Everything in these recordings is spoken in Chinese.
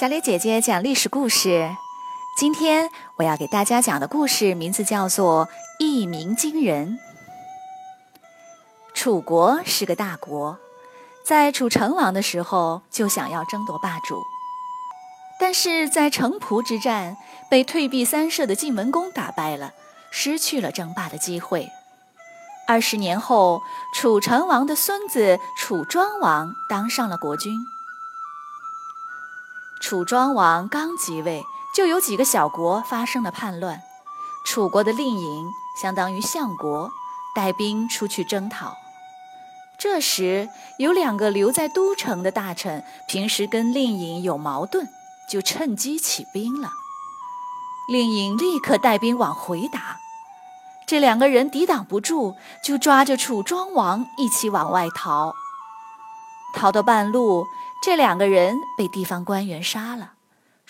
小李姐姐讲历史故事。今天我要给大家讲的故事名字叫做《一鸣惊人》。楚国是个大国，在楚成王的时候就想要争夺霸主，但是在城濮之战被退避三舍的晋文公打败了，失去了争霸的机会。二十年后，楚成王的孙子楚庄王当上了国君。楚庄王刚即位，就有几个小国发生了叛乱。楚国的令尹相当于相国，带兵出去征讨。这时，有两个留在都城的大臣，平时跟令尹有矛盾，就趁机起兵了。令尹立刻带兵往回打。这两个人抵挡不住，就抓着楚庄王一起往外逃。逃到半路，这两个人被地方官员杀了，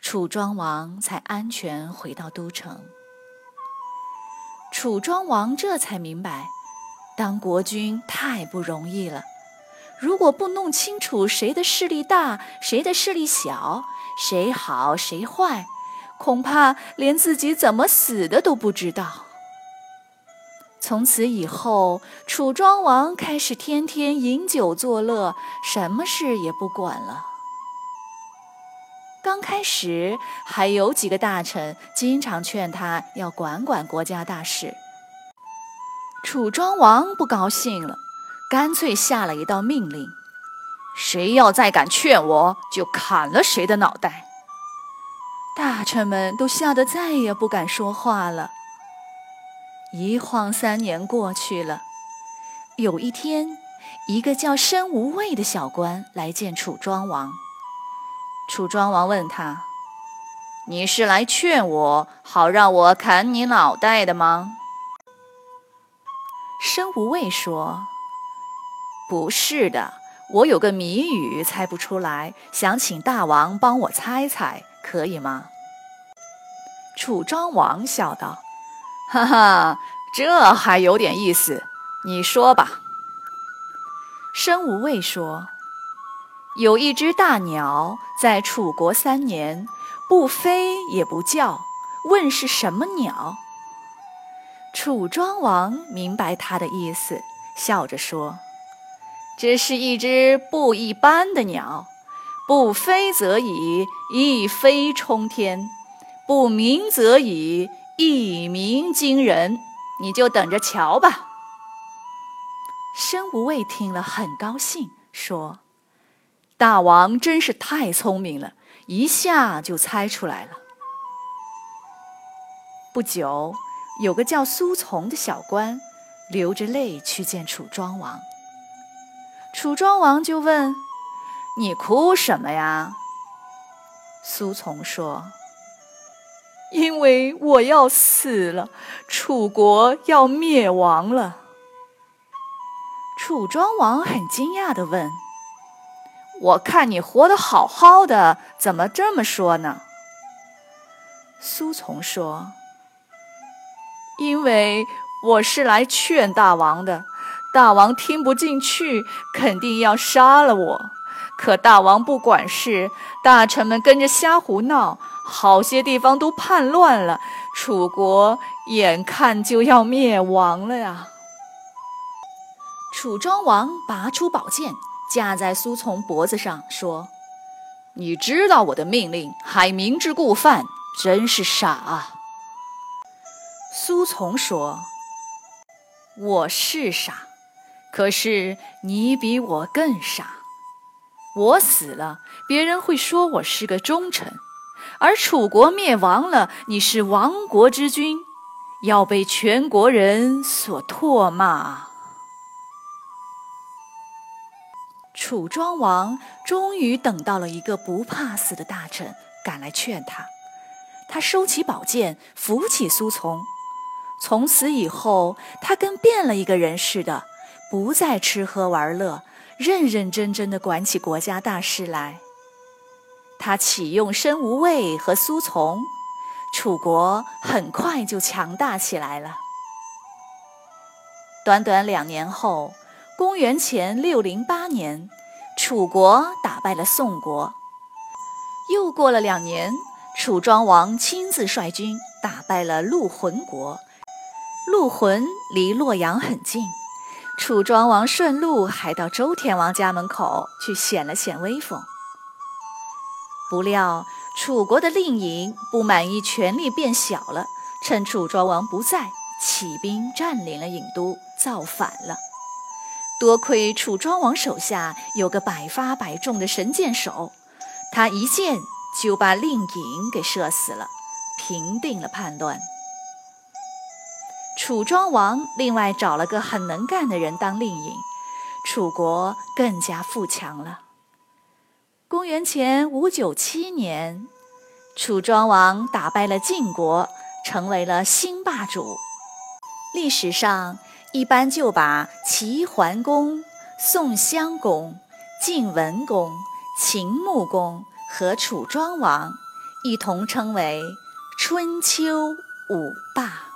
楚庄王才安全回到都城。楚庄王这才明白，当国君太不容易了。如果不弄清楚谁的势力大，谁的势力小，谁好谁坏，恐怕连自己怎么死的都不知道。从此以后，楚庄王开始天天饮酒作乐，什么事也不管了。刚开始还有几个大臣经常劝他要管管国家大事，楚庄王不高兴了，干脆下了一道命令：谁要再敢劝我，就砍了谁的脑袋。大臣们都吓得再也不敢说话了。一晃三年过去了，有一天，一个叫申无畏的小官来见楚庄王。楚庄王问他：“你是来劝我，好让我砍你脑袋的吗？”申无畏说：“不是的，我有个谜语猜不出来，想请大王帮我猜猜，可以吗？”楚庄王笑道。哈哈，这还有点意思，你说吧。申无畏说：“有一只大鸟在楚国三年，不飞也不叫，问是什么鸟？”楚庄王明白他的意思，笑着说：“这是一只不一般的鸟，不飞则已，一飞冲天；不鸣则已。”一鸣惊人，你就等着瞧吧。申无畏听了很高兴，说：“大王真是太聪明了，一下就猜出来了。”不久，有个叫苏从的小官流着泪去见楚庄王。楚庄王就问：“你哭什么呀？”苏从说。因为我要死了，楚国要灭亡了。楚庄王很惊讶地问：“我看你活得好好的，怎么这么说呢？”苏从说：“因为我是来劝大王的，大王听不进去，肯定要杀了我。可大王不管事，大臣们跟着瞎胡闹。”好些地方都叛乱了，楚国眼看就要灭亡了呀！楚庄王拔出宝剑，架在苏从脖子上，说：“你知道我的命令，还明知故犯，真是傻。”苏从说：“我是傻，可是你比我更傻。我死了，别人会说我是个忠臣。”而楚国灭亡了，你是亡国之君，要被全国人所唾骂。楚庄王终于等到了一个不怕死的大臣赶来劝他，他收起宝剑，扶起苏从。从此以后，他跟变了一个人似的，不再吃喝玩乐，认认真真的管起国家大事来。他启用申无畏和苏从，楚国很快就强大起来了。短短两年后，公元前六零八年，楚国打败了宋国。又过了两年，楚庄王亲自率军打败了陆浑国。陆浑离洛阳很近，楚庄王顺路还到周天王家门口去显了显威风。不料楚国的令尹不满意权力变小了，趁楚庄王不在，起兵占领了郢都，造反了。多亏楚庄王手下有个百发百中的神箭手，他一箭就把令尹给射死了，平定了叛乱。楚庄王另外找了个很能干的人当令尹，楚国更加富强了。公元前五九七年，楚庄王打败了晋国，成为了新霸主。历史上一般就把齐桓公、宋襄公、晋文公、秦穆公和楚庄王一同称为春秋五霸。